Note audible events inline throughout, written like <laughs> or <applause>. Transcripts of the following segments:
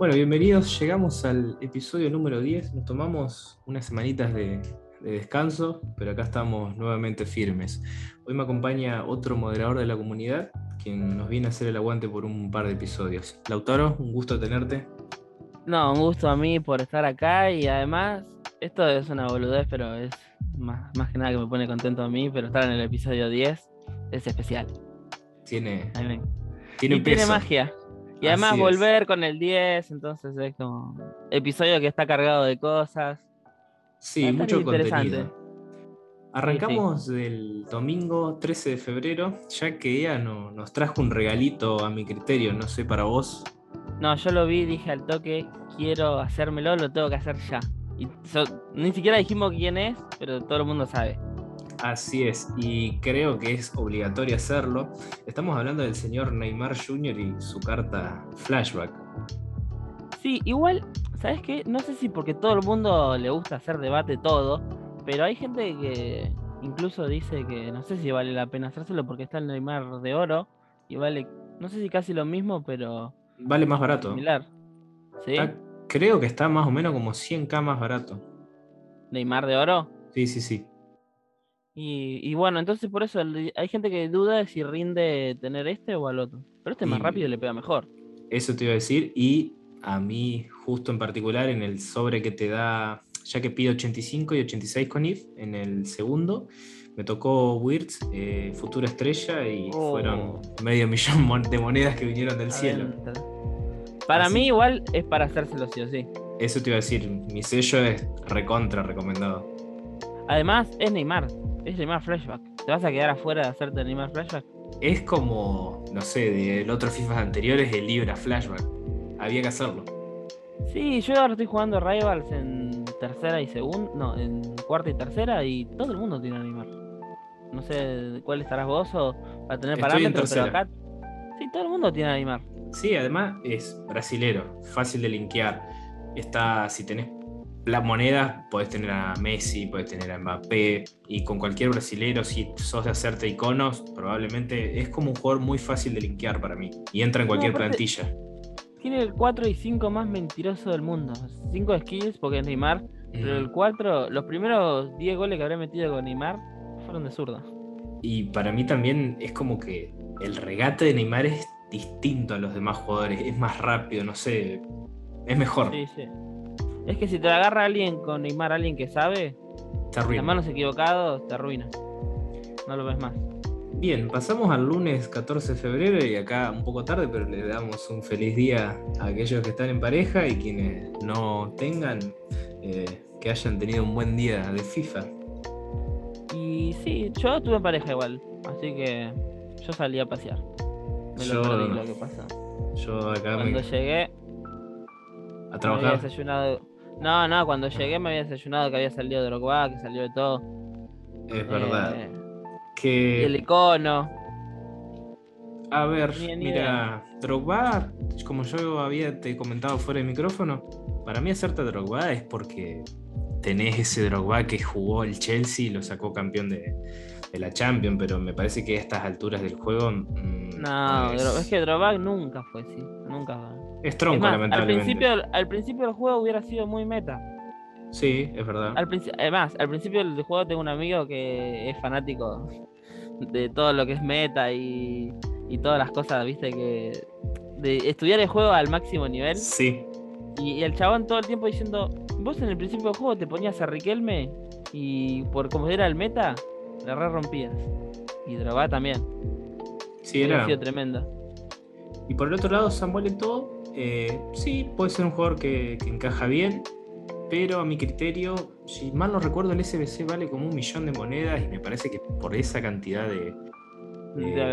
Bueno, bienvenidos. Llegamos al episodio número 10. Nos tomamos unas semanitas de, de descanso, pero acá estamos nuevamente firmes. Hoy me acompaña otro moderador de la comunidad, quien nos viene a hacer el aguante por un par de episodios. Lautaro, un gusto tenerte. No, un gusto a mí por estar acá y además, esto es una boludez, pero es más, más que nada que me pone contento a mí, pero estar en el episodio 10 es especial. Tiene, tiene y tiene magia. Y además Así es. volver con el 10, entonces es como episodio que está cargado de cosas. Sí, mucho interesante. contenido. Arrancamos del domingo 13 de febrero, ya que ella no- nos trajo un regalito a mi criterio, no sé para vos. No, yo lo vi, dije al toque, quiero hacérmelo, lo tengo que hacer ya. Y so- ni siquiera dijimos quién es, pero todo el mundo sabe. Así es, y creo que es obligatorio hacerlo. Estamos hablando del señor Neymar Jr. y su carta flashback. Sí, igual, ¿sabes qué? No sé si porque todo el mundo le gusta hacer debate todo, pero hay gente que incluso dice que no sé si vale la pena hacérselo porque está el Neymar de oro y vale, no sé si casi lo mismo, pero Vale más barato. similar. ¿Sí? Está- creo que está más o menos como 100k más barato. Neymar de oro. Sí, sí, sí. Y, y bueno, entonces por eso hay gente que duda de si rinde tener este o al otro. Pero este es más rápido y le pega mejor. Eso te iba a decir. Y a mí, justo en particular, en el sobre que te da, ya que pide 85 y 86 con IF, en el segundo, me tocó Wirtz, eh, Futura Estrella, y Oh. fueron medio <laughs> millón de monedas que vinieron del cielo. Para Así. mí igual es para hacérselo sí o sí. Eso te iba a decir, mi sello es recontra recomendado. Además, es Neymar. Es Neymar Flashback. ¿Te vas a quedar afuera de hacerte Neymar Flashback? Es como, no sé, del otro FIFA anteriores, el Libra Flashback. Había que hacerlo. Sí, yo ahora estoy jugando Rivals en tercera y segunda. No, en cuarta y tercera y todo el mundo tiene a Neymar. No sé cuál estarás vos o para tener Estoy parámetros, pero acá. Sí, todo el mundo tiene a Neymar. Sí, además es brasilero, fácil de linkear. Está, si tenés las monedas, podés tener a Messi, podés tener a Mbappé, y con cualquier brasilero, si sos de hacerte iconos, probablemente es como un jugador muy fácil de linkear para mí. Y entra en cualquier plantilla. Tiene el 4 y 5 más mentiroso del mundo. 5 skills porque es Neymar. Pero el Mm. 4, los primeros 10 goles que habré metido con Neymar fueron de zurda. Y para mí también es como que el regate de Neymar es distinto a los demás jugadores, es más rápido, no sé, es mejor. Sí, sí. Es que si te agarra alguien con Neymar, alguien que sabe, las manos equivocadas, te arruina. No lo ves más. Bien, pasamos al lunes 14 de febrero y acá un poco tarde, pero le damos un feliz día a aquellos que están en pareja y quienes no tengan, eh, que hayan tenido un buen día de FIFA. Y sí, yo tuve pareja igual, así que yo salí a pasear. Me lo Yo- perdí lo que pasó. Yo acá me, Cuando llegué, a me había trabajar. desayunado. No, no, cuando llegué me había desayunado que había salido Drogba, que salió de todo. Es verdad. Eh, que el icono. A ver, Ni- ni mira, Drogba, como yo había te comentado fuera de micrófono, para mí hacerte Drogba es porque tenés ese Drogba que jugó el Chelsea y lo sacó campeón de, de la Champions, pero me parece que a estas alturas del juego mm, No, es, es que Drogba nunca fue así. Nunca es tronco, más, al lamentablemente. principio, al principio del juego hubiera sido muy meta. Sí, es verdad. Al además, al principio del juego tengo un amigo que es fanático de todo lo que es meta y, y todas las cosas, viste, que de estudiar el juego al máximo nivel. Sí, Y, y el chabón todo el tiempo diciendo, vos en el principio del juego te ponías a Riquelme y por como era el meta, la re rompías. Y Drogba también. sí, era. sido tremenda. Y por el otro lado, Samuel Eto'o, eh, sí, puede ser un jugador que, que encaja bien, pero a mi criterio, si mal no recuerdo, el SBC vale como un millón de monedas y me parece que por esa cantidad de...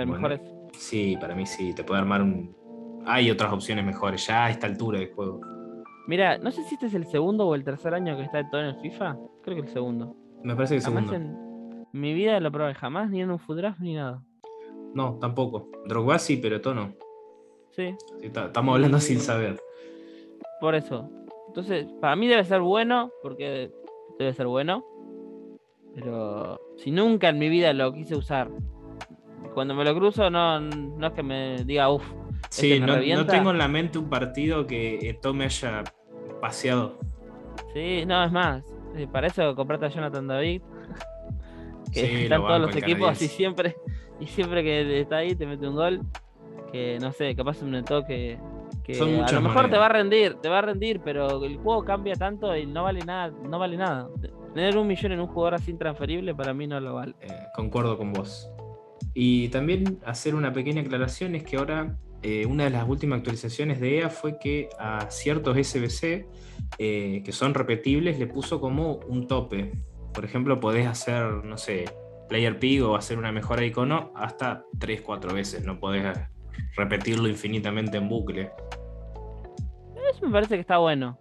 Mejores. Sí, para mí sí, te puede armar un... Hay otras opciones mejores, ya a esta altura del juego. Mira, no sé si este es el segundo o el tercer año que está todo en el FIFA. Creo que el segundo. Me parece que Jamás segundo. en mi vida lo probé, jamás ni en un food draft ni nada. No, tampoco. Drogba sí, pero Eto'o no. Sí, Sí, ta- Estamos hablando sin saber. por eso. Entonces, para mí debe ser bueno, porque debe ser bueno. Pero si nunca en mi vida lo quise usar, cuando me lo cruzo, no, no es que me diga, uff, Sí, no, tengo en la mente un partido que Eto me haya paseado. Sí, no, es más. Eh, para eso comprate a Jonathan David. <laughs> Que están todos los equipos y siempre, y siempre que está ahí te mete un gol. Que no sé, capaz un Eto que, que a lo mejor te va a rendir, te va a rendir, pero el juego cambia tanto y no vale nada, no vale nada. Tener un millón en un jugador así intransferible para mí no lo vale. Eh, concuerdo con vos. Y también hacer una pequeña aclaración es que ahora eh, una de las últimas actualizaciones de EA fue que a ciertos SBC eh, que son repetibles le puso como un tope. Por ejemplo, podés hacer, no sé, player pig o hacer una mejora de icono hasta 3-4 veces. No podés repetirlo infinitamente en bucle. Eso me parece que está bueno.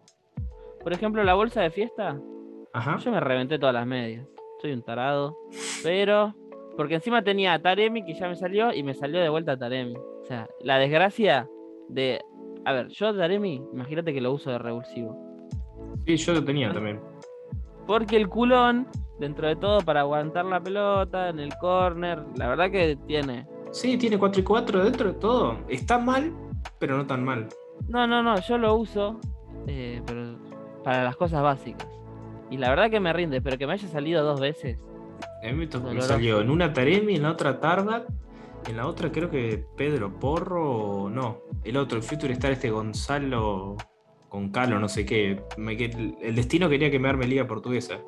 Por ejemplo, la bolsa de fiesta. Yo me reventé todas las medias. Soy un tarado. Pero. Porque encima tenía a Taremi que ya me salió y me salió de vuelta a Taremi. O sea, la desgracia de. A ver, yo Daremi, imagínate que lo uso de revulsivo. Sí, yo lo tenía también. Porque el culón, dentro de todo, para aguantar la pelota en el corner, la verdad que tiene. Sí, tiene 4 y 4 dentro de todo. Está mal, pero no tan mal. No, no, no, yo lo uso eh, pero para las cosas básicas. Y la verdad que me rinde, pero que me haya salido dos veces. A mí me, salió en una Taremi, en la otra Targat en la otra creo que Pedro Porro, no, el otro, el Future Star este Gonzalo con Calo, no sé qué. el destino quería que me arme Liga Portuguesa.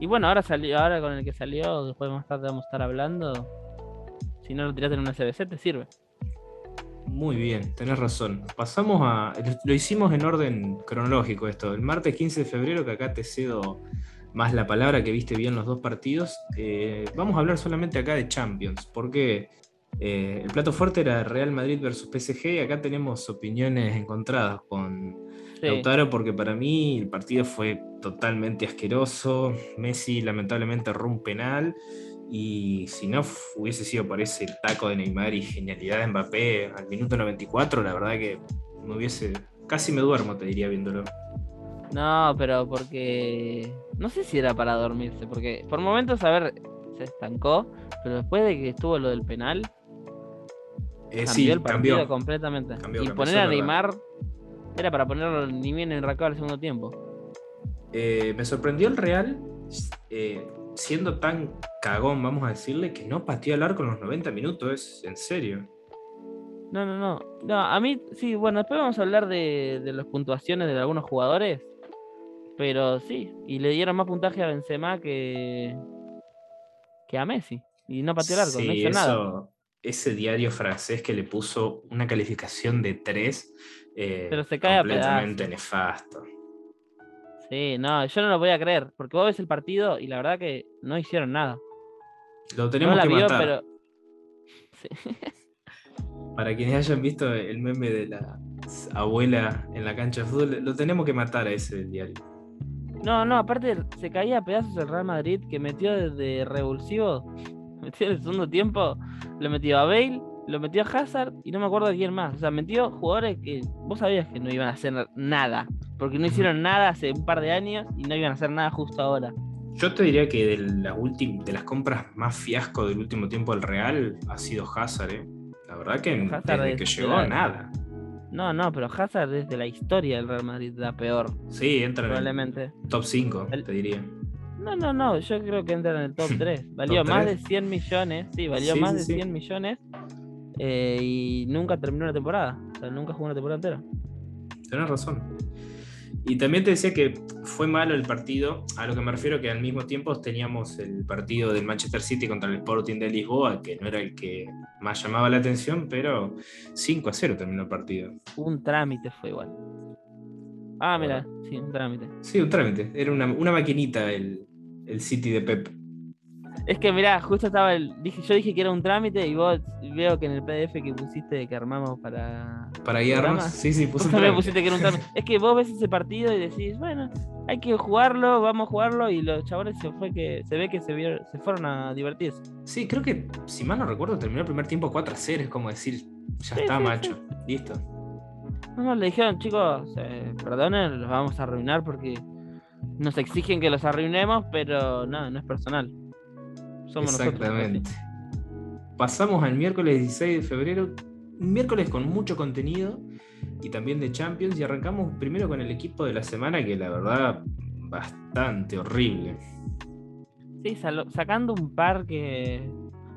Y bueno, ahora salió, ahora con el que salió, después más tarde vamos a estar hablando. Si no lo tiraste en una CBC, te sirve. Muy bien, tenés razón. Pasamos a. Lo hicimos en orden cronológico esto. El martes 15 de febrero, que acá te cedo más la palabra que viste bien los dos partidos. Eh, vamos a hablar solamente acá de Champions, porque eh, el plato fuerte era Real Madrid versus PSG y acá tenemos opiniones encontradas con Lautaro, porque para mí el partido fue totalmente asqueroso. Messi lamentablemente erró un penal. Y si no hubiese sido por ese taco de Neymar y genialidad de Mbappé al minuto 94, la verdad que me hubiese. Casi me duermo, te diría viéndolo. No, pero porque. No sé si era para dormirse, porque por momentos, a ver, se estancó, pero después de que estuvo lo del penal. Eh, cambió el partido completamente. y poner a Neymar era para ponerlo ni bien enracado al segundo tiempo. Eh, me sorprendió el Real, eh, siendo tan cagón, vamos a decirle, que no pateó al arco en los 90 minutos, es en serio. No, no, no. No, a mí, sí, bueno, después vamos a hablar de, de las puntuaciones de algunos jugadores. Pero sí, y le dieron más puntaje a Benzema que, que a Messi. Y no pateó el arco, no hizo nada. Ese diario francés que le puso una calificación de 3 eh, Pero se cae completamente nefasto. Sí, no, yo no lo voy a creer, porque vos ves el partido y la verdad que no hicieron nada. Lo tenemos que matar. <laughs> Para quienes hayan visto el meme de la abuela en la cancha de fútbol, lo tenemos que matar a ese diario. No, no, aparte se caía a pedazos el Real Madrid que metió desde revulsivo, <laughs> metió en el segundo tiempo, lo metió a Bale, lo metió a Hazard y no me acuerdo de quién más. O sea, metió jugadores que vos sabías que no iban a hacer nada, porque no hicieron nada hace un par de años y no iban a hacer nada justo ahora. Yo te diría que de, la de las compras más fiasco del último tiempo del Real ha sido Hazard, ¿eh? La verdad que desde que llegó, nada. No, no, pero Hazard desde la historia del Real Madrid la peor. Sí, entra probablemente. en el top 5, te diría. No, no, no, yo creo que entra en el top <laughs> 3. Valió más de 100 millones, sí, valió más de 100 millones eh, y nunca terminó la temporada. O sea, nunca jugó una temporada entera. Tienes razón. Y también te decía que fue malo el partido, a lo que me refiero que al mismo tiempo teníamos el partido del Manchester City contra el Sporting de Lisboa, que no era el que más llamaba la atención, pero 5 a 0 terminó el partido. Un trámite fue igual. Ah, mira, sí, un trámite. Sí, un trámite. Era una, maquinita el, el City de Pep. Es que mirá, justo estaba el. Dije, yo dije que era un trámite y vos veo que en el PDF que pusiste que armamos para. Para guiarnos. Sí, sí, puse <laughs> un pusiste que era un trámite. es que vos ves ese partido y decís, bueno, hay que jugarlo, vamos a jugarlo. Y los chavales se fue que se ve que se vieron, se fueron a divertirse. Sí, creo que, si mal no recuerdo, terminó el primer tiempo 4 a 0. Es como decir, ya está, macho. Listo. No, no, le dijeron, chicos, eh, perdonen, los vamos a arruinar porque nos exigen que los arruinemos, pero no, no es personal. Exactamente. Pasamos al miércoles 16 de febrero, un miércoles con mucho contenido y también de Champions. Y arrancamos primero con el equipo de la semana, que la verdad, bastante horrible. Sí, sacando un par que.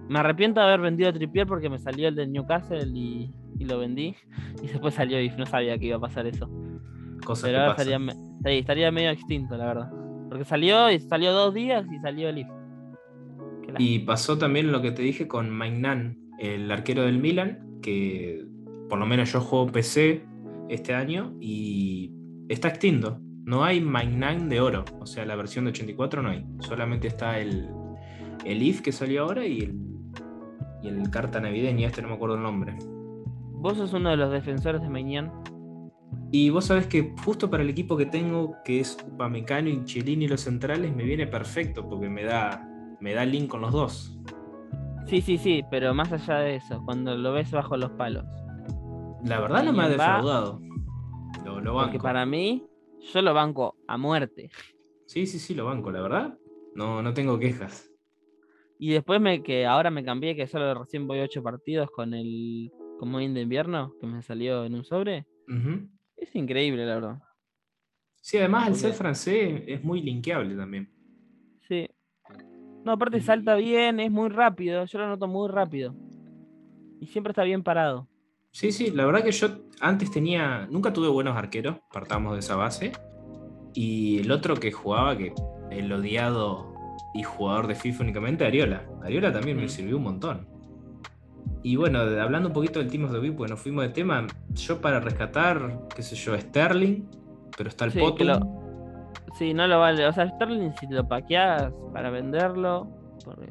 Me arrepiento de haber vendido a Trippier porque me salió el de Newcastle y, lo vendí. Y después salió y no sabía que iba a pasar eso. Cosa Pero que estaría, estaría medio extinto, la verdad. Porque salió y salió dos días y salió el IF. Y pasó también lo que te dije con Magnan, el arquero del Milan, que por lo menos yo juego PC este año y está extinto. No hay Magnan de oro, o sea, la versión de 84 no hay. Solamente está el, el IF que salió ahora y el, y el carta navideña, este no me acuerdo el nombre. ¿Vos sos uno de los defensores de Magnan? Y vos sabés que justo para el equipo que tengo, que es Upamecano y Chelini los centrales, me viene perfecto porque me da, me da link con los dos. Sí, sí, sí, pero más allá de eso, cuando lo ves bajo los palos. La verdad no me ha defraudado. Lo, lo banco. Porque para mí, yo lo banco a muerte. Sí, sí, sí, lo banco, la verdad. No, no tengo quejas. Y después me que ahora me cambié, que solo recién voy ocho partidos con el comodín de invierno, que me salió en un sobre. Es increíble, la verdad. Sí, además el ser francés es muy linkeable también. Sí. No, aparte salta bien, es muy rápido. Yo lo noto muy rápido. Y siempre está bien parado. Sí, sí, la verdad que yo antes tenía. Nunca tuve buenos arqueros, partamos de esa base. Y el otro que jugaba, que el odiado y jugador de FIFA únicamente, Ariola. Ariola también me sirvió un montón. Y bueno, hablando un poquito del Team of the Week, porque nos fuimos de tema, yo para rescatar, qué sé yo, Sterling, pero está el sí, Sí, no lo vale. O sea, Sterling, si lo paqueas para venderlo,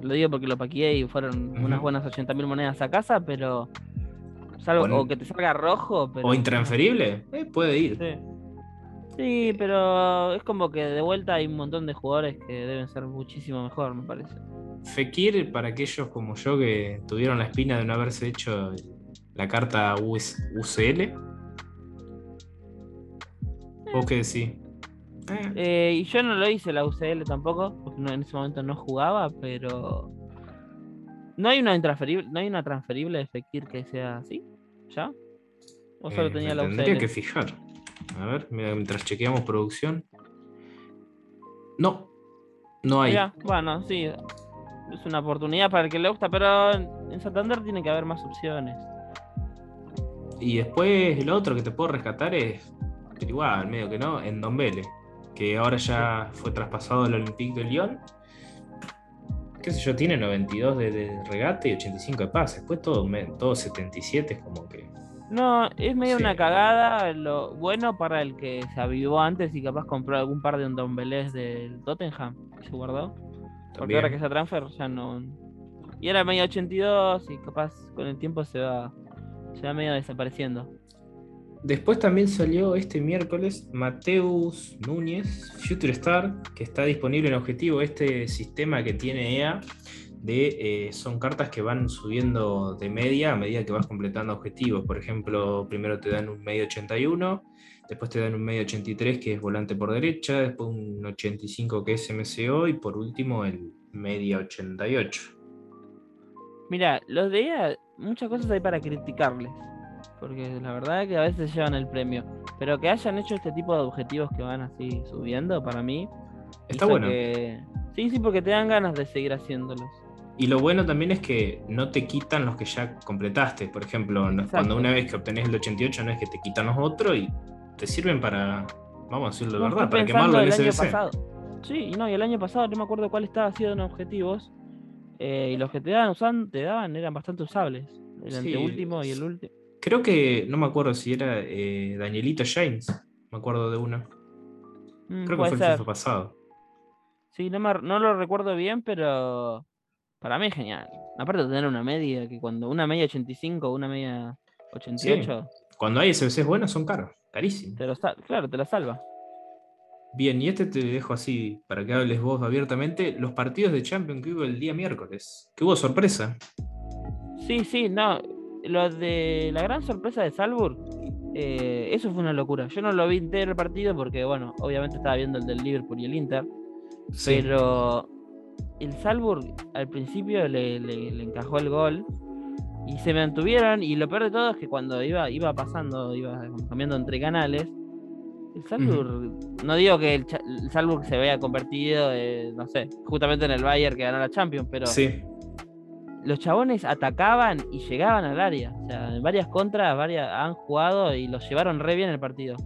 lo digo porque lo paqueé y fueron unas buenas 80.000 monedas a casa, pero. Salvo, o que te salga rojo. o intransferible, eh, puede ir. Sí. sí, pero es como que de vuelta hay un montón de jugadores que deben ser muchísimo mejor, me parece. Fekir, para aquellos como yo que tuvieron la espina de no haberse hecho la carta UCL. ¿Vos qué decís? Eh. Eh, y yo no lo hice la UCL tampoco, porque en ese momento no jugaba, pero. ¿No hay una intransferible, no hay una transferible de Fekir que sea así? ¿Ya? ¿O solo eh, tenía la UCL? Tendría que fijar. A ver, mientras chequeamos producción. No, no hay. bueno, sí. Es una oportunidad para el que le gusta, pero en Santander tiene que haber más opciones. Y después lo otro que te puedo rescatar es, pero igual, medio que no, en Dombele que ahora ya fue traspasado al Olympique de Lyon. Qué sé yo, tiene 92 de, regate y 85 de pase. Después todo, todo 77 es como que. No, es medio una cagada. Lo bueno para el que se avivó antes y capaz compró algún par de Dombelés del Tottenham se guardó. Porque ahora que se transfer ya no. Y era medio 82 y capaz con el tiempo se va, se va medio desapareciendo. Después también salió este miércoles Mateus Núñez, Future Star, que está disponible en objetivo. Este sistema que tiene EA de, eh, son cartas que van subiendo de media a medida que vas completando objetivos. Por ejemplo, primero te dan un medio 81, después te dan un medio 83 que es volante por derecha, después un 85 que es MCO y por último el media 88. Mira, los de EA, muchas cosas hay para criticarles porque la verdad es que a veces llevan el premio. Pero que hayan hecho este tipo de objetivos que van así subiendo, para mí. Está bueno. Sí, sí, porque te dan ganas de seguir haciéndolos. Y lo bueno también es que no te quitan los que ya completaste. Por ejemplo, cuando una vez que obtenés el 88 no es que te quitan los otros y te sirven para, vamos a decirlo de verdad, para quemarlo en SBC. Pasado. Sí, y no, y el año pasado no me acuerdo cuál estaba haciendo en objetivos. Eh, y los que te daban, usan, te daban eran bastante usables. El anteúltimo y el último. Creo que, no me acuerdo si era eh, Danielito James, me acuerdo de una. Mm, Creo que fue el FIFA pasado. Sí, no, no lo recuerdo bien, pero para mí es genial. Aparte de tener una media, que cuando una media 85, una media 88. Cuando hay SBCs buenos son caros, carísimos. claro, te la salva. Bien, y este te dejo así para que hables vos abiertamente. Los partidos de Champions que hubo el día miércoles. Que hubo sorpresa. Sí, sí, no lo de la gran sorpresa de Salzburg, eh, eso fue una locura. Yo no lo vi entero el partido porque, bueno, obviamente estaba viendo el del Liverpool y el Inter. Pero el Salzburg al principio le, encajó el gol. Y se mantuvieron, y lo peor de todo es que cuando iba, iba pasando, iba cambiando entre canales, el Salzburg, no digo que el, Salzburg se vea convertido, no sé, justamente en el Bayern que ganó la Champions, pero sí. Los chabones atacaban y llegaban al área. O sea, en varias contras varias, han jugado y los llevaron re bien el partido.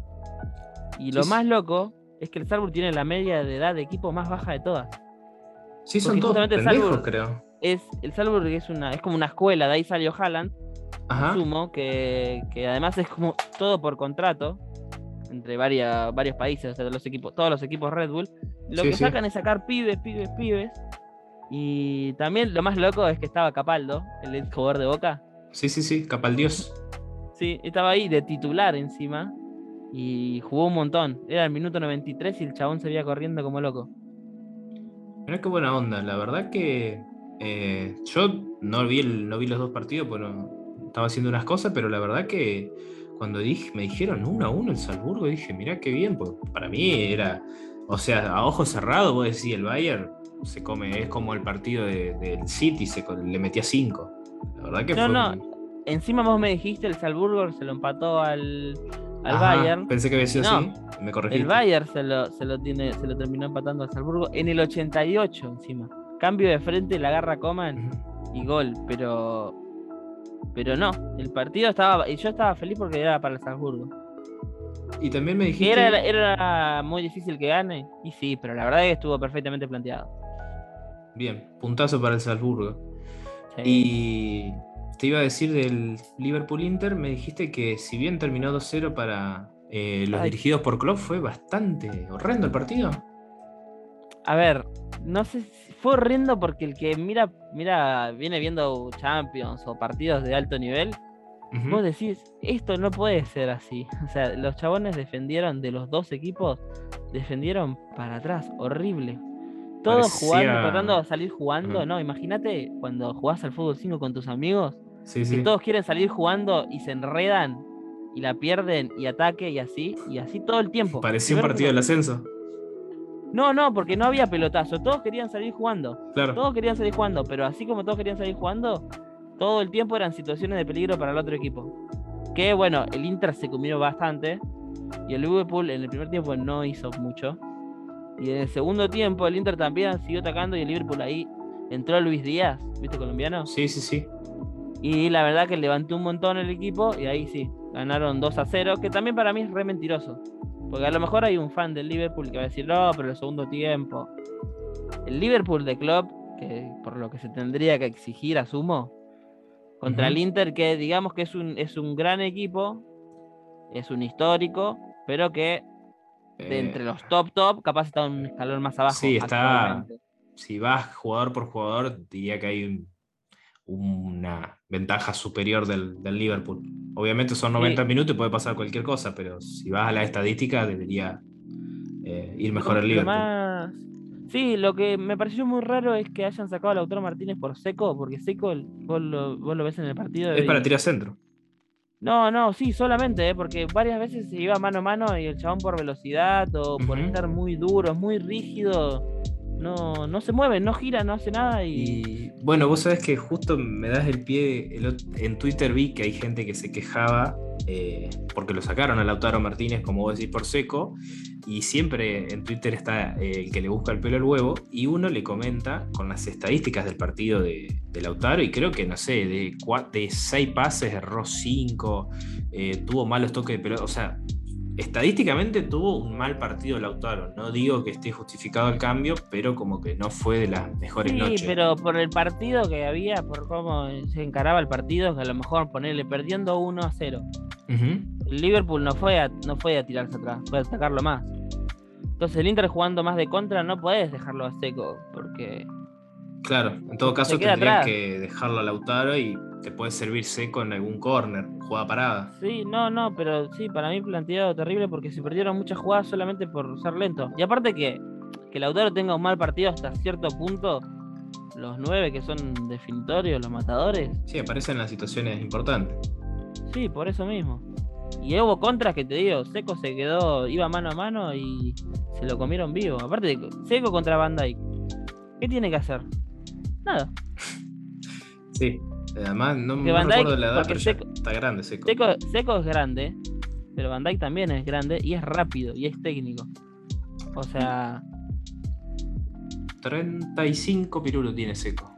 Y lo más loco es que el Salzburg tiene la media de edad de equipo más baja de todas. Sí, son todos pendejos, creo. Es, el Salzburg es, una, es como una escuela, de ahí salió Haaland, asumo, que, que además es como todo por contrato entre varias, varios países, o sea, los equipos, todos los equipos Red Bull, lo que sacan es sacar pibes, pibes, pibes. Y también lo más loco es que estaba Capaldo, el jugador de Boca. Sí, sí, sí, Capaldios. Sí, estaba ahí de titular encima y jugó un montón. Era el minuto 93 y el chabón se veía corriendo como loco. Mira qué buena onda, la verdad que eh, yo no vi, no vi los dos partidos, bueno, estaba haciendo unas cosas, pero la verdad que cuando dije, me dijeron 1 a 1 el Salzburgo, dije, mirá qué bien, pues para mí era, o sea, a ojos cerrados, vos decís, el Bayern se come, es como el partido del City, se, le metía 5. La verdad que no, fue. No, encima vos me dijiste, el Salzburgo se lo empató al, al Bayern. Pensé que había sido así, me corregí. El Bayern se lo, se lo, tiene, se lo terminó empatando al Salzburgo en el 88 encima. Cambio de frente, la agarra Coman y gol, pero pero no, el partido estaba. Y yo estaba feliz porque era para el Salzburgo. Y también me dijiste. Era, era muy difícil que gane. Y sí, pero la verdad es que estuvo perfectamente planteado. Bien, puntazo para el Salzburgo. Y te iba a decir del Liverpool Inter, me dijiste que si bien terminó 2-0 para eh, los dirigidos por Klopp, fue bastante horrendo el partido. A ver, no sé si fue horrendo porque el que mira, mira, viene viendo Champions o partidos de alto nivel, vos decís, esto no puede ser así. O sea, los chabones defendieron de los dos equipos, defendieron para atrás, horrible. Todos jugando, tratando de salir jugando. No, imagínate cuando jugás al fútbol 5 con tus amigos, que todos quieren salir jugando y se enredan y la pierden y ataque y así, y así todo el tiempo. Parecía un partido del ascenso. No, no, porque no había pelotazo. Todos querían salir jugando. Claro. Todos querían salir jugando, pero así como todos querían salir jugando, todo el tiempo eran situaciones de peligro para el otro equipo. Que bueno, el Inter se comió bastante y el Liverpool en el primer tiempo no hizo mucho. Y en el segundo tiempo el Inter también siguió atacando y el Liverpool ahí entró Luis Díaz, ¿viste colombiano? Sí, sí, sí. Y la verdad que levantó un montón el equipo y ahí sí, ganaron 2 a 0, que también para mí es re mentiroso. Porque a lo mejor hay un fan del Liverpool que va a decir, no, pero el segundo tiempo. El Liverpool de Club, que por lo que se tendría que exigir, asumo, contra el Inter, que digamos que es un, es un gran equipo, es un histórico, pero que de eh. entre los top top, capaz está un escalón más abajo. Sí, está. Si vas jugador por jugador, diría que hay un una ventaja superior del, Liverpool. Obviamente son 90 minutos y puede pasar cualquier cosa, pero si vas a la estadística debería eh, ir mejor el Liverpool. Sí, lo que me pareció muy raro es que hayan sacado a Lautaro Martínez por Seco, porque Seco vos lo, vos lo ves en el partido. Es para tirar centro. No, no, sí, solamente, eh, porque varias veces se iba mano a mano y el chabón por velocidad o por estar muy duro, muy rígido, no, no se mueve, no gira, no hace nada y... Bueno, vos sabés que justo me das el pie, en Twitter vi que hay gente que se quejaba eh, porque lo sacaron a Lautaro Martínez, como vos decís, por seco, y siempre en Twitter está eh, el que le busca el pelo al huevo, y uno le comenta con las estadísticas del partido de, Lautaro, y creo que, no sé, de, de seis pases erró cinco, eh, tuvo malos toques de pelota, o sea, estadísticamente tuvo un mal partido Lautaro. No digo que esté justificado el cambio, pero como que no fue de las mejores noches. Sí, pero por el partido que había, por cómo se encaraba el partido, que a lo mejor ponerle perdiendo 1 a 0. El Liverpool no fue, a, no fue a tirarse atrás, fue a atacarlo más. Entonces el Inter jugando más de contra no puedes dejarlo a seco, porque... Claro, en todo caso tendrías que dejarlo a Lautaro y te puede servir seco en algún corner, jugada parada. Sí, no, no, pero sí, para mí planteado terrible porque se perdieron muchas jugadas solamente por ser lento. Y aparte que, que Lautaro tenga un mal partido hasta cierto punto, los nueve que son definitorios, los matadores. Sí, aparecen en las situaciones importantes. Sí, por eso mismo. Y hubo contras que te digo, Seco se quedó, iba mano a mano y se lo comieron vivo. Aparte, Seco contra Van Dyke. ¿Qué tiene que hacer? Nada. Sí, Además, no, no Van Dijk, recuerdo la edad, pero ya Seco- está grande, seco. Seco, Seco es grande, pero Van Dijk también es grande y es rápido y es técnico. O sea, 35 pirulos tiene seco.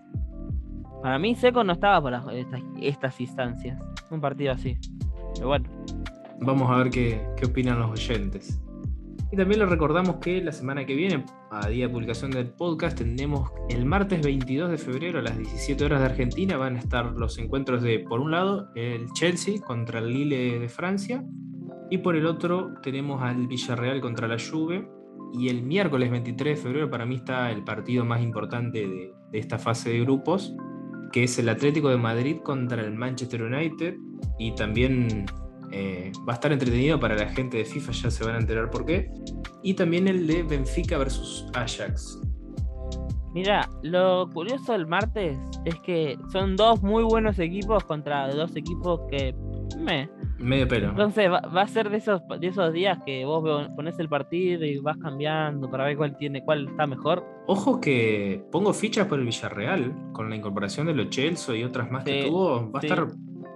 para mí Seco no estaba para estas, estas instancias. Un partido así. Pero bueno, Vamos a ver qué, qué opinan los oyentes. Y también les recordamos que la semana que viene, a día de publicación del podcast, tendremos el martes 22 de febrero a las 17 horas de Argentina. Van a estar los encuentros de, por un lado, el Chelsea contra el Lille de Francia. Y por el otro, tenemos al Villarreal contra la Juve. Y el miércoles 23 de febrero, para mí, está el partido más importante de, de esta fase de grupos, que es el Atlético de Madrid contra el Manchester United. Y también eh, va a estar entretenido para la gente de FIFA, ya se van a enterar por qué. Y también el de Benfica versus Ajax. mira, lo curioso del martes es que son dos muy buenos equipos contra dos equipos que me. Medio pelo. Entonces va, va a ser de esos, de esos días que vos pones el partido y vas cambiando para ver cuál tiene, cuál está mejor. Ojo que pongo fichas por el Villarreal, con la incorporación de los Chelsea y otras más que tuvo. Va a estar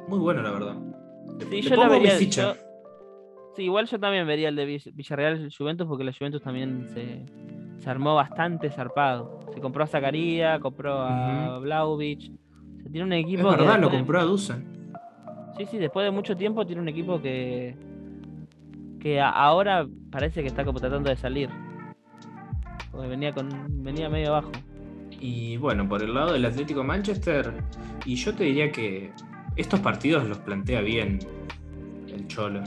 muy bueno, la verdad. Le- Sí, le yo lo pongo mi vería. ficha. yo- sí, igual yo también vería el de Vill- Villarreal Juventus porque la Juventus también se, se armó bastante zarpado. Se compró a Zacaría, compró a Vlaovic. Se tiene un Es equipo. que verdad, lo de- compró a Dusan. Sí, sí, después de mucho tiempo tiene un equipo que. que ahora parece que está como tratando de salir. Porque venía con. venía medio abajo. Y bueno, por el lado del Atlético Manchester, y yo te diría que estos partidos los plantea bien el Cholo.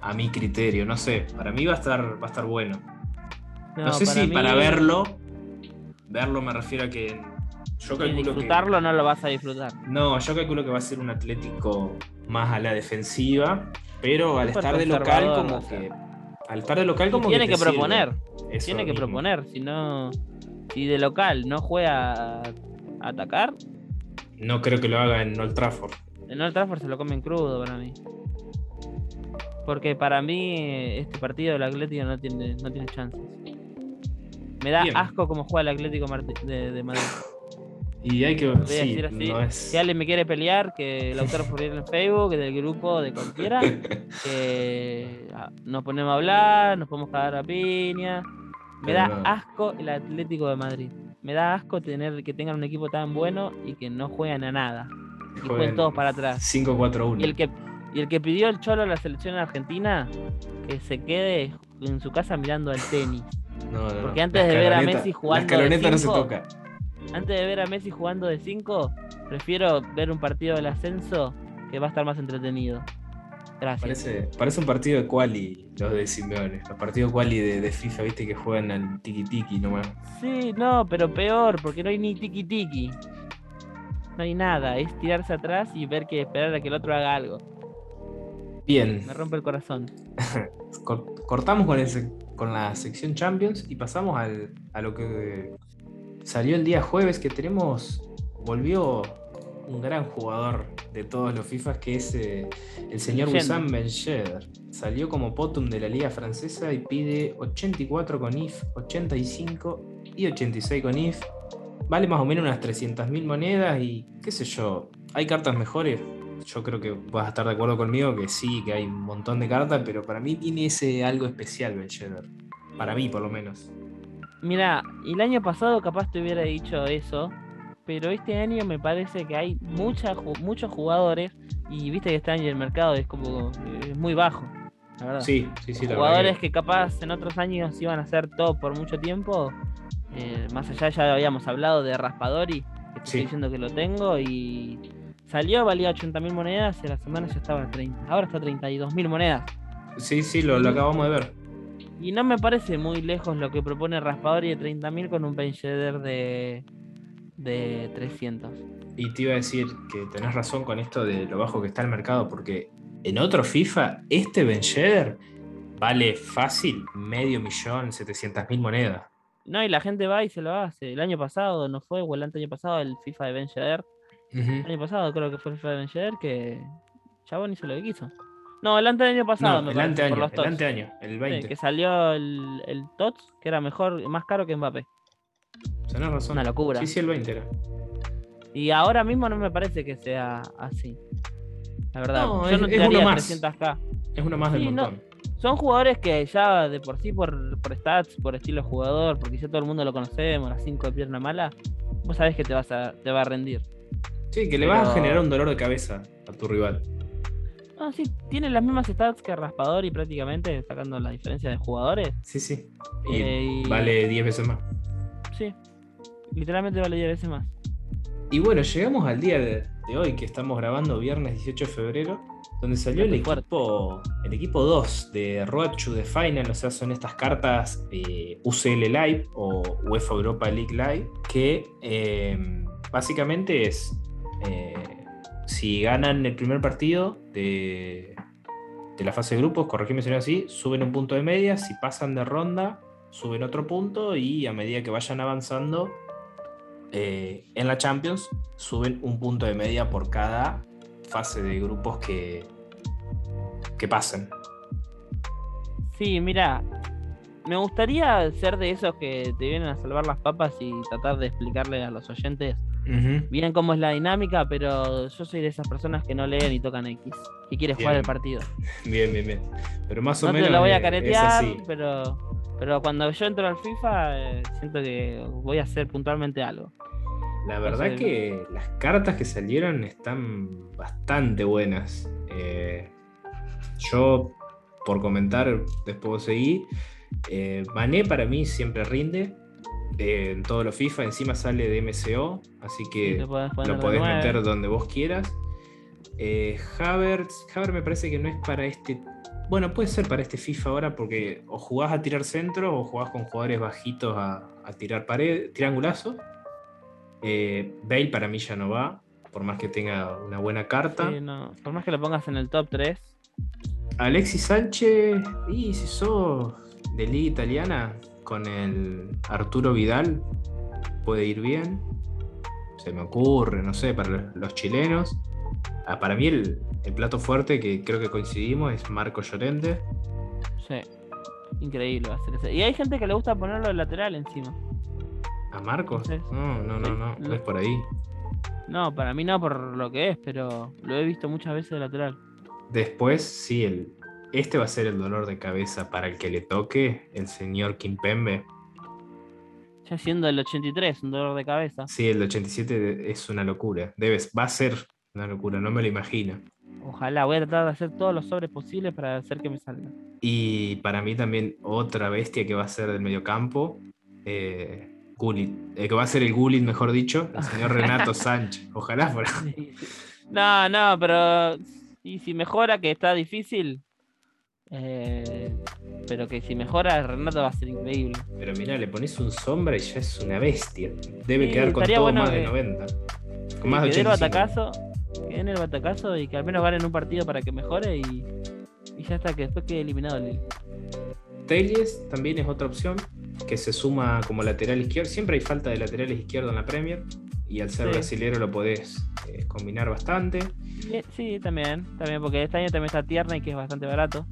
A mi criterio, no sé, para mí va a estar, va a estar bueno. No, sé si mí, para verlo, verlo me refiero a que yo calculo que disfrutarlo no lo vas a disfrutar. no, yo calculo que va a ser un Atlético más a la defensiva, pero al estar de local como o sea. que al estar de local como tiene que, que proponer. Tiene que mismo. proponer, si no. Si de local no juega a atacar, No creo que lo haga en Old Trafford. En Old Trafford se lo comen crudo para mí. Porque para mí este partido del Atlético no tiene, no tiene chances. Me da Bien. asco cómo juega el Atlético de, de Madrid. Y hay que a sí, decir así. no es Si alguien me quiere pelear, que Lautaro Furriel en Facebook, del grupo, de cualquiera, <laughs> que ah, nos ponemos a hablar, nos podemos cagar a piña. Me Pero da no. asco el Atlético de Madrid. Me da asco tener que tengan un equipo tan bueno y que no juegan a nada. Y jueguen todos para atrás. 5-4-1. Y el que y el que pidió el cholo a la selección argentina, que se quede en su casa mirando al tenis. <laughs> No, no, porque antes de ver a Messi jugando La de no se toca. Antes de ver a Messi jugando de 5, prefiero ver un partido del ascenso que va a estar más entretenido. Gracias. Parece, parece un partido de quali los de Simeone. Los partidos quali de, de FIFA, viste, que juegan al tiki tiki nomás. Sí, no, pero peor, porque no hay ni tiki tiki. No hay nada, es tirarse atrás y ver que esperar a que el otro haga algo. Bien, Me rompe el corazón. <laughs> cor- cortamos con, el con la sección Champions y pasamos al- a lo que salió el día jueves, que tenemos, volvió un gran jugador de todos los FIFAs, que es eh, el señor. Wissam Ben Yedder. Salió como Potum de la Liga Francesa y pide 84 con IF, 85 y 86 con IF. Vale más o menos unas 300.000 monedas y qué sé yo, hay cartas mejores. Yo creo que vas a estar de acuerdo conmigo que sí, que hay un montón de cartas, pero para mí tiene ese algo especial Ben. Para mí, por lo menos. Mira, el año pasado capaz te hubiera dicho eso, pero este año me parece que hay mucha, ju- muchos jugadores y viste que este año el mercado es como es muy bajo, la verdad. Sí, sí, sí, la verdad jugadores que- que capaz en otros años iban a ser top por mucho tiempo. Eh, más allá ya habíamos hablado de Raspadori, que Sí. estoy diciendo que lo tengo y salió, valía 80 mil monedas y a la semana ya estaba a 30. Ahora está a 32 mil monedas. Sí, sí, lo, lo acabamos de ver. Y no me parece muy lejos lo que propone Raspadori de 30 mil con un Ben Yedder de, de 300. Y te iba a decir que tenés razón con esto de lo bajo que está el mercado, porque en otro FIFA, este Ben Yedder vale fácil medio millón, 700 mil monedas. No, y la gente va y se lo hace. El año pasado no fue, o el año pasado, el FIFA de Ben Yedder. El año pasado creo que fue el FIFA de Ben Yedder que Chabón hizo lo que quiso. No, el ante del año pasado, No, me el parece, anteaño, por los el TOTS. anteaño, el Sí, 20. que salió el, el TOTS, que era mejor, más caro que Mbappé. Tenés razón. Una locura. Sí, sí, el 20 era. Y ahora mismo no me parece que sea así. La verdad, No, yo es- no es tiraría uno más. 300k. Es uno más del Sí, no. Son jugadores que ya de por sí, por, por stats, por estilo de jugador, porque ya todo el mundo lo conocemos, las 5 de pierna mala, vos sabés que te, vas a, te va a rendir. Sí, que le vas a generar un dolor de cabeza a tu rival. No, sí, tiene las mismas stats que Raspador y prácticamente sacando la diferencia de jugadores. Sí, sí. Y Eh, y- vale 10 veces más. Sí, literalmente vale 10 veces más. Y bueno, llegamos al día de, de hoy, que estamos grabando viernes 18 de febrero, donde salió el equipo, el equipo 2 de Road to the Final, o sea, son estas cartas eh, UCL Live o UEFA Europa League Live, que eh, básicamente es, eh, si ganan el primer partido de, de la fase de grupos, corregime si no así, suben un punto de media, si pasan de ronda, suben otro punto y a medida que vayan avanzando en la Champions suben un punto de media por cada fase de grupos que, que pasen. Sí, mira, me gustaría ser de esos que te vienen a salvar las papas y tratar de explicarle a los oyentes bien cómo es la dinámica, pero yo soy de esas personas que no leen y tocan X, que quiere jugar el partido. <laughs> Bien, bien, bien. Pero más o No menos te lo voy a caretear, pero, pero cuando yo entro al FIFA eh, siento que voy a hacer puntualmente algo. La verdad que las cartas que salieron están bastante buenas. Eh, yo, por comentar, después seguí. Eh, Mané para mí siempre rinde. eh, en todos los FIFA, encima sale de MCO, así que lo de podés meter donde vos quieras. Eh, Havertz, Havertz me parece que no es para este. Bueno, puede ser para este FIFA ahora porque o jugás a tirar centro o jugás con jugadores bajitos a, a tirar pared, triangulazo. Eh, Bale para mí ya no va, por más que tenga una buena carta. Sí, no, por más que lo pongas en el top 3, Alexis Sánchez, y si sos de liga italiana, con el Arturo Vidal, puede ir bien. Se me ocurre, no sé, para los chilenos. Ah, para mí el, el plato fuerte que creo que coincidimos es Marco Llorente. sí, increíble va a ser ese. Y hay gente que le gusta ponerlo de lateral encima. ¿A Marcos? No, no, no, no, no es por ahí. No, para mí no por lo que es, pero lo he visto muchas veces de lateral. Después, sí, el, este va a ser el dolor de cabeza para el que le toque, el señor Kimpembe. Ya siendo el 83, un dolor de cabeza. Sí, el 87 es una locura. Debes, va a ser una locura, no me lo imagino. Ojalá, voy a tratar de hacer todos los sobres posibles para hacer que me salga. Y para mí también otra bestia que va a ser del mediocampo, eh, Gullit, eh, que va a ser el Gullit, mejor dicho, el <laughs> señor Renato Sánchez. Ojalá fuera. No, no, pero y si mejora, que está difícil. eh, pero que si mejora, Renato va a ser increíble. Pero mira, le pones un sombra y ya es una bestia. Debe Sí, quedar con todo bueno más de que- 90. Con más de que dé el 85. batacazo, que den el batacazo y que al menos ganen un partido para que mejore y, y ya está, que después quede eliminado el. Telles también es otra opción que se suma como lateral izquierdo. Siempre hay falta de laterales izquierdos en la Premier y al ser Sí. brasilero lo podés eh, combinar bastante. Y- Sí, también, también, porque este año también está Tierna y que es bastante barato.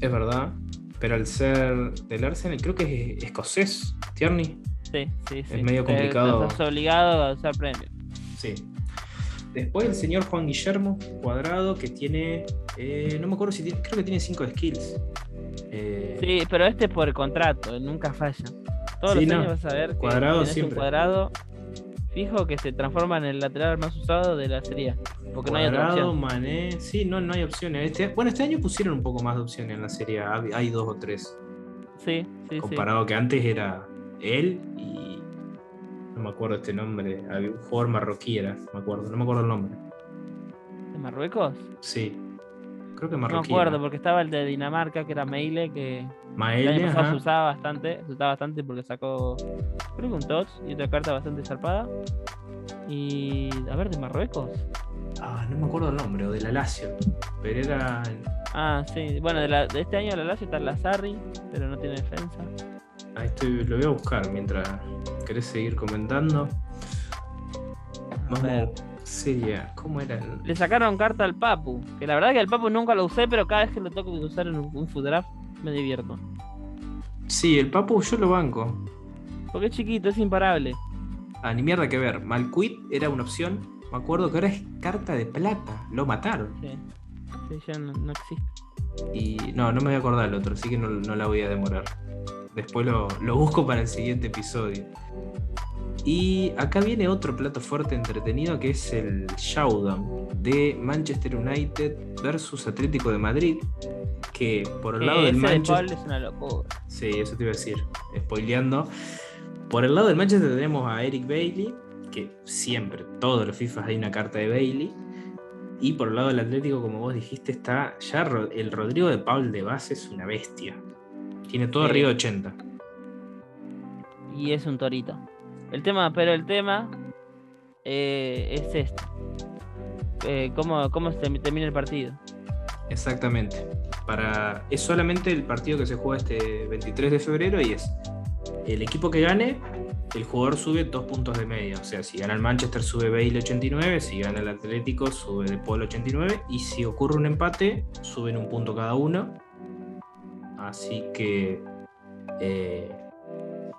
Es verdad. Pero al ser del Arsenal, creo que es escocés, Tierney. Sí, sí, sí. Es medio complicado. Estás obligado a usar Premier. Sí. Después el señor Juan Guillermo Cuadrado, que tiene. eh, no me acuerdo si tiene. Creo que tiene 5 skills. Eh, Sí, pero este es por contrato, nunca falla. Todos Sí, los no. años vas a ver que Cuadrado siempre. un cuadrado fijo que se transforma en el lateral más usado de la serie. Porque no hay otra Cuadrado, opción. Mané. Sí, no, no hay opciones. Este, bueno, este año pusieron un poco más de opciones en la serie. Hay dos o tres. Sí, sí, sí. Comparado que antes era él y. No me acuerdo este nombre. Había un jugador marroquí era. Me acuerdo. No me acuerdo el nombre. ¿De Marruecos? Sí. Creo que No me marroquí. acuerdo, era. porque estaba el de Dinamarca, que era Meile, que el Maele, año pasado se usaba bastante, se usaba bastante porque sacó, creo que un TOTS y otra carta bastante zarpada. Y, a ver, de Marruecos. Ah, no me acuerdo el nombre, o de la Lazio. Pero era. Ah, sí, bueno, de, la- de este año la Lazio está la Sarri, pero no tiene defensa. Ahí estoy, lo voy a buscar mientras querés seguir comentando. A ver. Vamos, sería, ¿cómo era? el- Le sacaron carta al Papu, que la verdad que al Papu nunca lo usé, pero cada vez que lo toco de usar en un, Fudraft me divierto. Sí, el Papu yo lo banco. Porque es chiquito, es imparable. a ni mierda que ver. Malquit era una opción. Me acuerdo que ahora es carta de plata. Lo mataron. Sí, sí ya no, no existe. Y no, no me voy a acordar el otro, así que no, no la voy a demorar. Después lo, lo busco para el siguiente episodio. Y acá viene otro plato fuerte entretenido que es el Showdown de Manchester United versus Atlético de Madrid. Que por el lado del de Manchester. Paul es una locura. Sí, eso te iba a decir, spoileando. Por el lado del Manchester tenemos a Eric Bailey, que siempre, todos los FIFAs hay una carta de Bailey. Y por el lado del Atlético, como vos dijiste, está ya el Rodrigo de Paul de base es una bestia. Tiene todo arriba de 80. Y es un torito. El tema, pero el tema eh, es este. Eh, ¿cómo, ¿Cómo se termina el partido? Exactamente. Para, es solamente el partido que se juega este 23 de febrero y es el equipo que gane, el jugador sube dos puntos de media. O sea, si gana el Manchester sube Bale 89, si gana el Atlético sube De Paul 89 y si ocurre un empate suben un punto cada uno. Así que eh,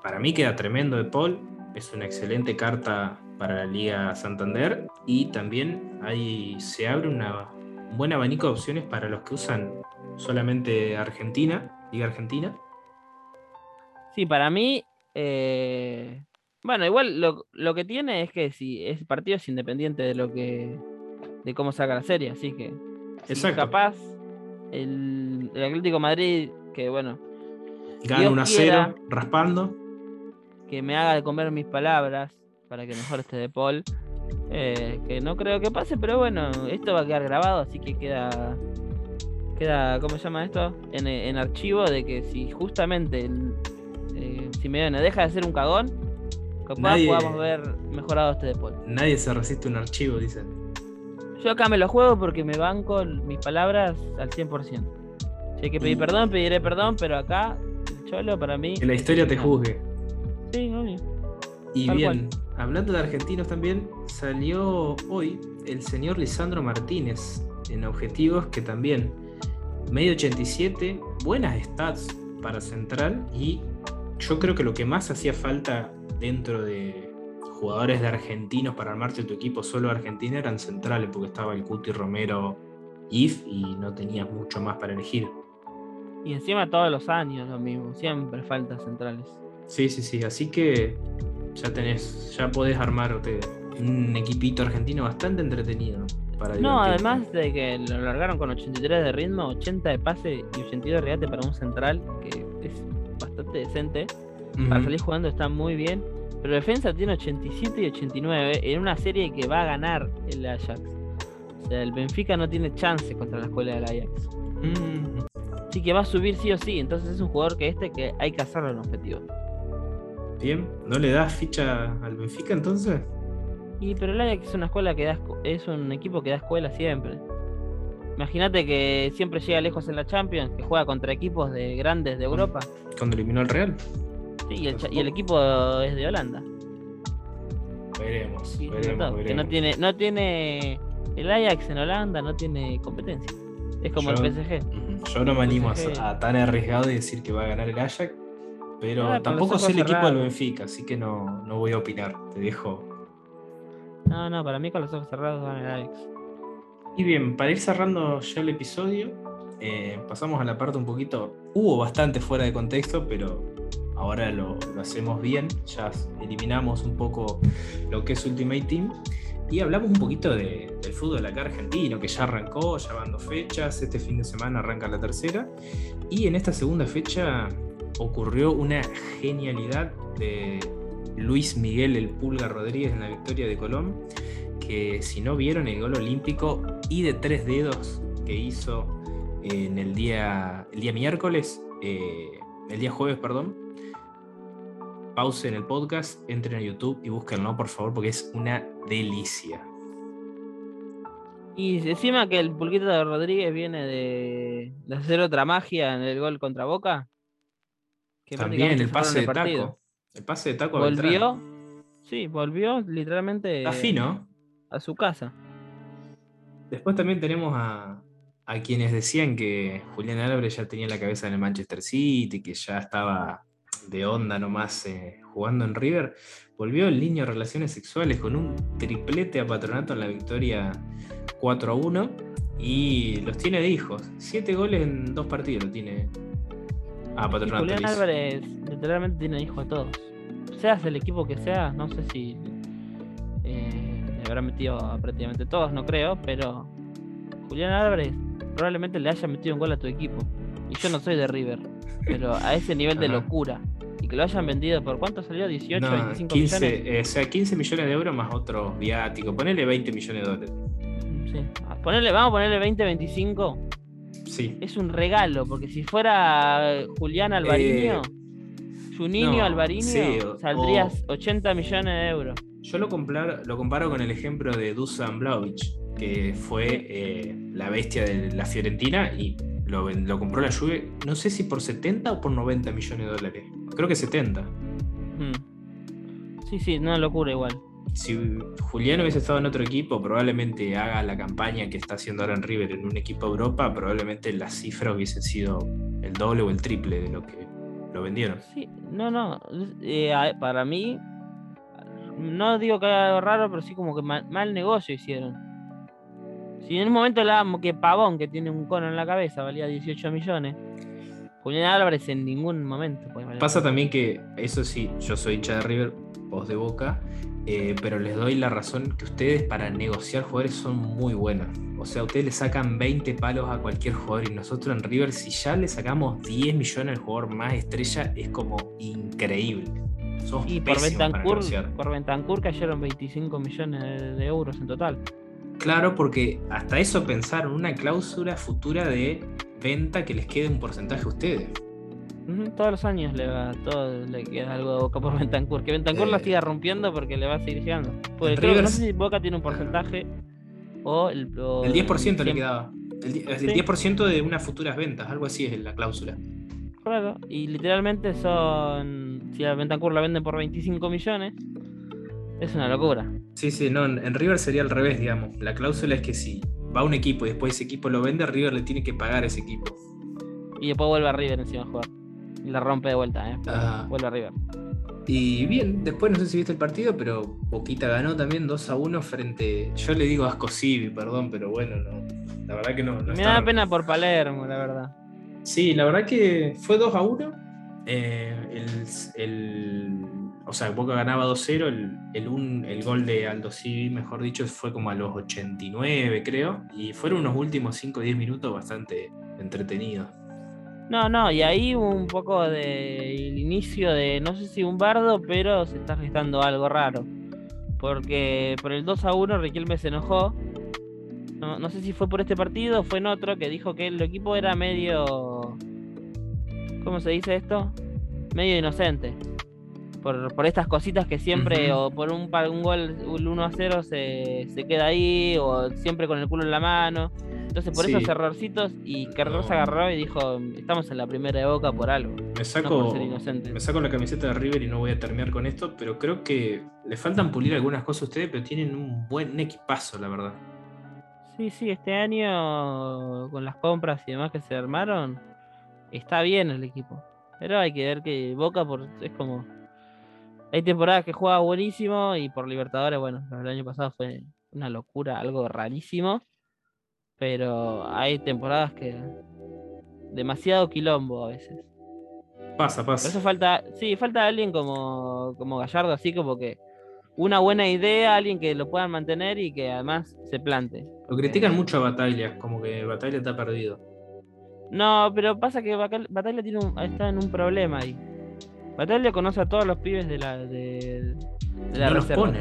para mí queda tremendo De Paul. Es una excelente carta para la Liga Santander y también ahí se abre una, un buen abanico de opciones para los que usan solamente Argentina, Liga Argentina. Sí, para mí. eh, bueno, igual lo, lo que tiene es que si es partido es independiente de lo que. de cómo saca la serie, así que. si Exacto. capaz el, el Atlético de Madrid, que bueno, Gana Dios 1 a quiera. 0, raspando. Que me haga de comer mis palabras para que mejor esté de Paul. eh, que no creo que pase, pero bueno, esto va a quedar grabado, así que queda. Queda, ¿cómo se llama esto? En, en archivo de que si justamente eh, Simeone deja de ser un cagón, capaz Nadie- podamos ver mejorado este de Paul. Nadie se resiste a un archivo, dicen. Yo acá me lo juego porque me banco mis palabras al 100%. Si hay que pedir Y- perdón, pediré perdón, pero acá, el cholo para mí. Que la historia te juzgue. Sí, obvio. Y Tal bien, hablando de argentinos también, salió hoy el señor Lisandro Martínez en objetivos que también, medio 87, buenas stats para central y yo creo que lo que más hacía falta dentro de jugadores de argentinos para armarte tu equipo solo argentino eran centrales porque estaba el Cuti Romero IF y no tenías mucho más para elegir. Y encima todos los años lo mismo, siempre faltas centrales. Sí, sí, sí, así que ya tenés, ya podés armarte un equipito argentino bastante entretenido para No, divertirte. además de que lo largaron con 83 de ritmo, 80 de pase y 82 de regate para un central, que es bastante decente. Para salir jugando está muy bien. Pero defensa tiene 87 y 89 en una serie que va a ganar el Ajax. O sea, el Benfica no tiene chance contra la escuela del Ajax. Mm, Así que va a subir sí o sí. Entonces es un jugador que este que hay que hacerlo en objetivo. Bien, ¿no le das ficha al Benfica entonces? Y pero el Ajax es una escuela que da es un equipo que da escuela siempre. Imagínate que siempre llega lejos en la Champions, que juega contra equipos de grandes de Europa. Cuando eliminó al Real. Sí, y el, y el equipo es de Holanda. Veremos, Sí, veremos, no, que no tiene, no tiene el Ajax en Holanda, no tiene competencia. Es como Yo- el PSG. Yo no me animo a, PSG. a tan arriesgado de decir que va a ganar el Ajax, pero Ah, tampoco sé el equipo del. Benfica, así que no, no voy a opinar. Te dejo No, no, para mí con los ojos cerrados van el Ajax. Y bien, para ir cerrando ya el episodio, eh, pasamos a la parte un poquito. Hubo bastante fuera de contexto, pero ahora lo, lo hacemos bien. Ya eliminamos un poco lo que es Ultimate Team. Y hablamos un poquito de- del fútbol acá argentino, que ya arrancó, ya van dos fechas. Este fin de semana arranca la tercera. Y en esta segunda fecha ocurrió una genialidad de Luis Miguel El Pulga Rodríguez en la victoria de Colón que si no vieron el gol olímpico y de tres dedos que hizo en el día, el día miércoles, eh, el día jueves, perdón, pausen el podcast, entren a YouTube y búsquenlo, por favor, porque es una delicia. Y encima que el pulquito de Rodríguez viene de, de hacer otra magia en el gol contra Boca. Que También el pase de taco. El pase de taco a. Volvió, sí, volvió literalmente Está fino. a su casa. Después también tenemos a, a quienes decían que Julián Álvarez ya tenía la cabeza en el Manchester City, que ya estaba de onda nomás eh, jugando en River, volvió el niño a relaciones sexuales con un triplete a patronato en la victoria 4 a 1 y los tiene de hijos. Siete goles en dos partidos lo tiene a patronato. Julián Álvarez literalmente tiene hijos a todos. Seas el equipo que sea, no sé si eh, le habrá metido a prácticamente todos, no creo, pero Julián Álvarez probablemente le haya metido un gol a tu equipo. Y yo no soy de River, pero a ese nivel de locura. Y que lo hayan vendido por cuánto salió, 18, 25 millones. Eh, o sea, 15 millones de euros más otro viático. Ponele 20 millones de dólares. Sí. Ah, vamos a ponerle 20, 25. Sí. Es un regalo, porque si fuera Julián Alvariño, su niño Alvariño, saldrías 80 millones de euros. Yo lo, lo comparo con el ejemplo de Dusan Blaovic, que fue eh, la bestia de la Fiorentina y lo, lo, compró la Juve, no sé si por 70 o por 90 millones de dólares. Creo que 70. Hmm. Sí, sí, una locura igual. Si Julián hubiese estado en otro equipo, probablemente haga la campaña que está haciendo ahora en River en un equipo Europa, probablemente la cifra hubiese sido el doble o el triple de lo que lo vendieron. Sí, no, no. Eh, para mí, no digo que haya algo raro, pero sí como que mal negocio hicieron si en un momento hablábamos que Pavón, que tiene un cono en la cabeza, valía 18 millones, Julián Álvarez en ningún momento. Pasa también que, eso sí, yo soy hincha de River, vos de Boca, eh, pero les doy la razón que ustedes para negociar jugadores son muy buenos. O sea, ustedes le sacan 20 palos a cualquier jugador y nosotros en River, si ya le sacamos 10 millones al jugador más estrella, es como increíble. y por Bentancur, por Bentancur cayeron 25 millones de euros en total. Claro, porque hasta eso pensaron, una cláusula futura de venta que les quede un porcentaje a ustedes. Todos los años le va, todo le queda algo de Boca por <laughs> Bentancur. Que Bentancur la eh, siga rompiendo porque le va a seguir llegando. Porque creo, no sé si Boca tiene un porcentaje o el... el 10% le quedaba. El, 10% de unas futuras ventas, algo así es la cláusula. Claro, y literalmente son... Si a Bentancur la venden por 25 millones, es una locura. Sí, sí, no, en River sería al revés, digamos. La cláusula es que si va un equipo y después ese equipo lo vende, River le tiene que pagar a ese equipo. Y después vuelve a River encima a jugar. Y la rompe de vuelta, ¿eh? Vuelve a River. Y bien, después no sé si viste el partido, pero Boquita ganó también 2 a 1 frente. Yo le digo Asco Civi, perdón, pero bueno, no. La verdad que no. Me da pena por Palermo, la verdad. Sí, la verdad que fue 2 a 1. Eh, el o sea, Boca ganaba 2-0, el, el, gol de Aldo Civi, mejor dicho, fue como a los 89, creo, y fueron unos últimos 5 o 10 minutos bastante entretenidos. No, no, y ahí un poco del inicio de, no sé si un bardo, pero se está gestando algo raro. Porque por el 2 a 1 Riquelme se enojó. No, no sé si fue por este partido o fue en otro que dijo que el equipo era medio. ¿Cómo se dice esto? Medio inocente por, estas cositas que siempre, o por un, un gol, un 1 a 0 se, queda ahí, o siempre con el culo en la mano. Entonces, por esos errorcitos, y Carlos se agarró y dijo: Estamos en la primera de boca por algo. Me saco, me saco la camiseta de River y no voy a terminar con esto, pero creo que le faltan pulir algunas cosas a ustedes, pero tienen un buen equipazo, la verdad. Sí, sí, este año con las compras y demás que se armaron, está bien el equipo. Pero hay que ver que Boca por, es como hay temporadas que juega buenísimo y por Libertadores, bueno, el año pasado fue una locura, algo rarísimo. Pero hay temporadas que. demasiado quilombo a veces. Pasa, pasa. eso falta. Sí, falta alguien como, como Gallardo, así como que. Una buena idea, alguien que lo puedan mantener y que además se plante. Lo critican mucho a Batalla, como que Batalla está perdido. No, pero pasa que Batalla tiene está en un problema ahí. Batalla conoce a todos los pibes de la, de, la reserva.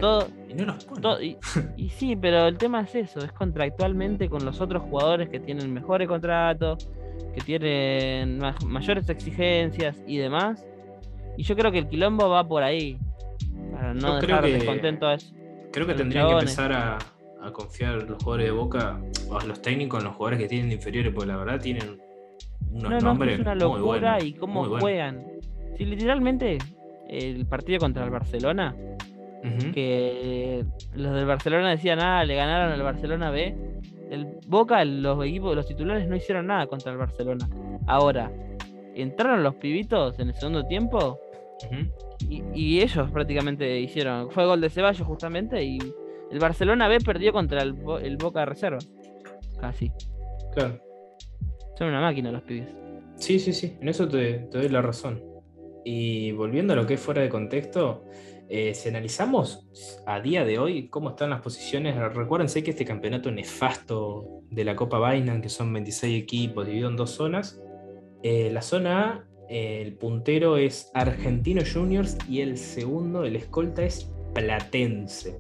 y no los pone. y, sí, pero el tema es eso, es contractualmente con los otros jugadores que tienen mejores contratos, que tienen mayores exigencias y demás. Y yo creo que el quilombo va por ahí. Para no dejar descontento a eso. Creo que tendrían que empezar a, confiar los jugadores de Boca, o a los técnicos en los jugadores que tienen inferiores, porque la verdad tienen unos nombres. No, es una locura y cómo juegan. Si literalmente el partido contra el Barcelona, que los del Barcelona decían, ah, le ganaron al Barcelona B. El Boca, los equipos, los titulares no hicieron nada contra el Barcelona. Ahora, entraron los pibitos en el segundo tiempo y, y, ellos prácticamente hicieron. Fue gol de Ceballos justamente y el Barcelona B perdió contra el, el Boca de Reserva. Casi. Claro. Son una máquina los pibes. Sí, sí, sí. En eso te, te doy la razón. Y volviendo a lo que es fuera de contexto, eh, si analizamos a día de hoy cómo están las posiciones, recuérdense que este campeonato nefasto de la Copa Binance, que son 26 equipos dividido en dos zonas, eh, la zona A, eh, el puntero es Argentino Juniors y el segundo, el escolta, es Platense.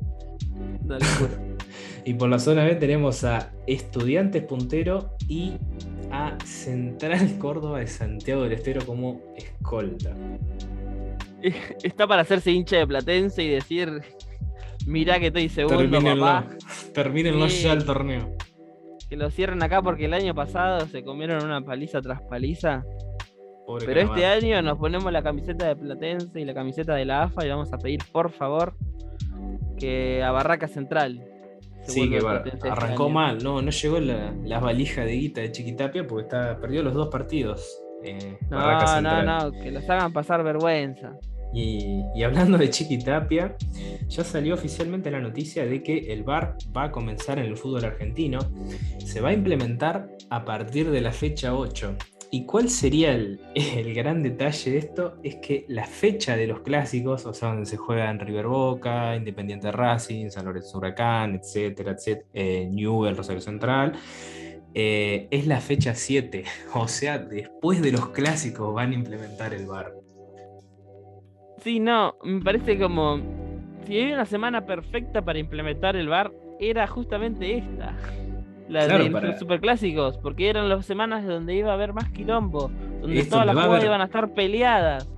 <laughs> y por la zona B tenemos a Estudiantes Puntero y a Central <laughs> Córdoba de Santiago del Estero como escolta. Está para hacerse hincha de Platense y decir, mirá que estoy segundo, Termínenlo. papá. <laughs> Termínenlo ya el torneo. Que lo cierren acá porque el año pasado se comieron una paliza tras paliza. Pero este año nos ponemos la camiseta de Platense y la camiseta de la AFA y vamos a pedir por favor que a Barraca Central. Sí, que este arrancó mal, no, no llegó la, las valijas de guita de Chiquitapia porque está, perdió los dos partidos. Eh, no, no, no, que los hagan pasar vergüenza. Y, hablando de Chiquitapia, ya salió oficialmente la noticia de que el VAR va a comenzar en el fútbol argentino. Se va a implementar a partir de la fecha 8. ¿Y cuál sería <laughs> el, gran detalle de esto? Es que la fecha de los clásicos, o sea, donde se juegan River Boca, Independiente Racing, San Lorenzo Huracán, etcétera, etcétera, eh, Newell, Rosario Central, eh, es la fecha 7. <laughs> O sea, después de los clásicos van a implementar el VAR. Sí, no, me parece como. Si hay una semana perfecta para implementar el VAR, era justamente esta. <laughs> La de los superclásicos, porque eran las semanas donde iba a haber más quilombo, donde todas las jugadas iban a estar peleadas.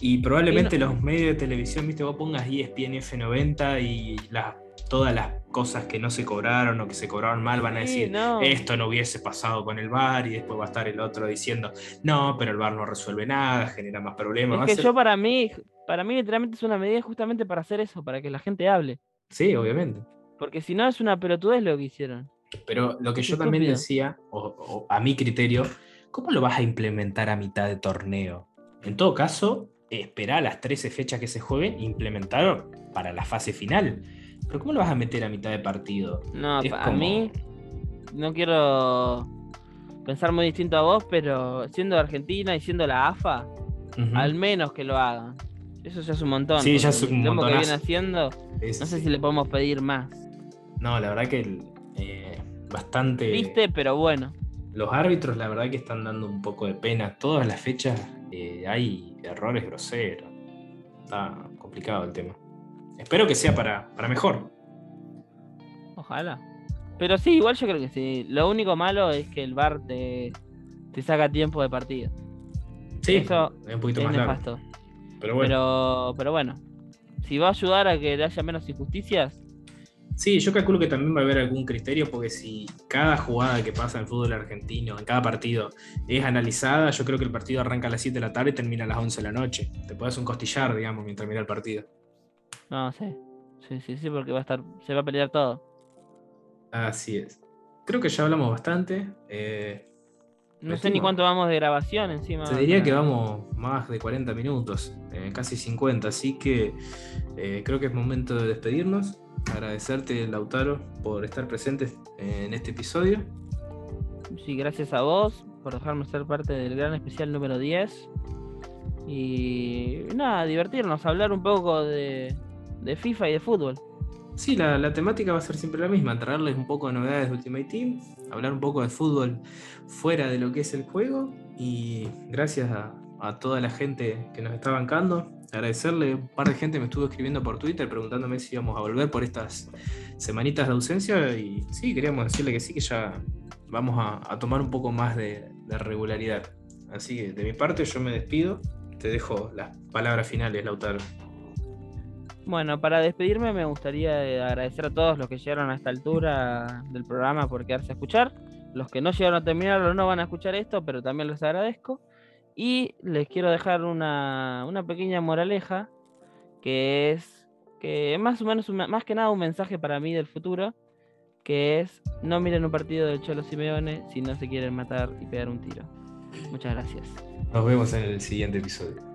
Y probablemente los medios de televisión, viste, vos pongas ESPN F90 y las todas las cosas que no se cobraron o que se cobraron mal van a decir esto no hubiese pasado con el bar y después va a estar el otro diciendo no, pero el bar no resuelve nada, genera más problemas. Es que yo para mí, para mí literalmente es una medida justamente para hacer eso, para que la gente hable. Sí, obviamente. Porque si no es una pelotudez lo que hicieron. Pero lo que yo también decía, o, a mi criterio, ¿cómo lo vas a implementar a mitad de torneo? En todo caso, espera las 13 fechas que se jueguen, implementar para la fase final pero ¿cómo lo vas a meter a mitad de partido? No, a mí no quiero pensar muy distinto a vos, pero siendo Argentina y siendo la AFA, al menos que lo hagan. Eso ya es un montón. Sí, ya es un montón. que viene haciendo, no sé si le podemos pedir más. No, la verdad que eh, bastante. Viste, pero bueno. Los árbitros, la verdad que están dando un poco de pena. Todas las fechas eh, hay errores groseros. Está complicado el tema. Espero que sea para, mejor. Ojalá. Pero sí, igual yo creo que sí. Lo único malo es que el bar te, te saca tiempo de partido. Sí, Eso es un poquito más nefasto. Pero bueno. Pero, bueno, si va a ayudar a que haya menos injusticias. Sí, yo calculo que también va a haber algún criterio, porque si cada jugada que pasa en fútbol argentino, en cada partido, es analizada, yo creo que el partido arranca a las 7 de la tarde y termina a las 11 de la noche. Te puedes un costillar, digamos, mientras mira el partido. No, sí. Sí, sí, sí, porque va a estar, se va a pelear todo. Así es. Creo que ya hablamos bastante. Eh, no sé ni cuánto vamos de grabación encima. Se diría que vamos más de 40 minutos, eh, casi 50, así que eh, creo que es momento de despedirnos. Agradecerte, Lautaro, por estar presente en este episodio. Sí, gracias a vos por dejarme ser parte del gran especial número 10. Y nada, divertirnos, hablar un poco de, de FIFA y de fútbol. Sí, la, temática va a ser siempre la misma, traerles un poco de novedades de Ultimate Team, hablar un poco de fútbol fuera de lo que es el juego y gracias a, toda la gente que nos está bancando, agradecerle, un par de gente me estuvo escribiendo por Twitter preguntándome si íbamos a volver por estas semanitas de ausencia y sí, queríamos decirle que sí, que ya vamos a, tomar un poco más de, regularidad. Así que de mi parte yo me despido, te dejo las palabras finales, Lautaro. Bueno, para despedirme me gustaría eh, agradecer a todos los que llegaron a esta altura del programa por quedarse a escuchar. Los que no llegaron a terminarlo no van a escuchar esto, pero también les agradezco. Y les quiero dejar una, pequeña moraleja, que es que más o menos, más que nada un mensaje para mí del futuro, que es no miren un partido del Cholo Simeone si no se quieren matar y pegar un tiro. Muchas gracias. Nos vemos en el siguiente episodio.